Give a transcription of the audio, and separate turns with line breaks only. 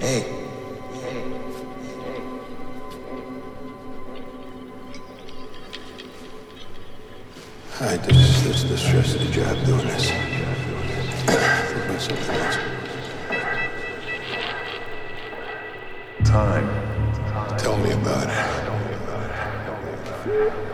Hey.
Hi, this is this the stress of the job doing this. Think about something else.
Time.
Tell me about it.